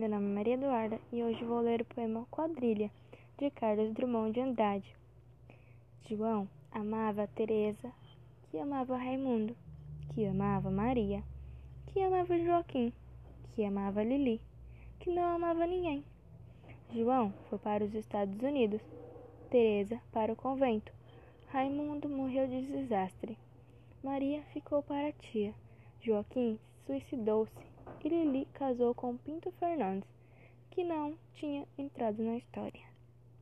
Meu nome é Maria Eduarda e hoje vou ler o poema Quadrilha, de Carlos Drummond de Andrade. João amava Teresa, que amava Raimundo, que amava Maria, que amava Joaquim, que amava Lili, que não amava ninguém. João foi para os Estados Unidos, Teresa para o convento. Raimundo morreu de desastre. Maria ficou para a tia. Joaquim suicidou-se e Lili casou com Pinto Fernandes, que não tinha entrado na história.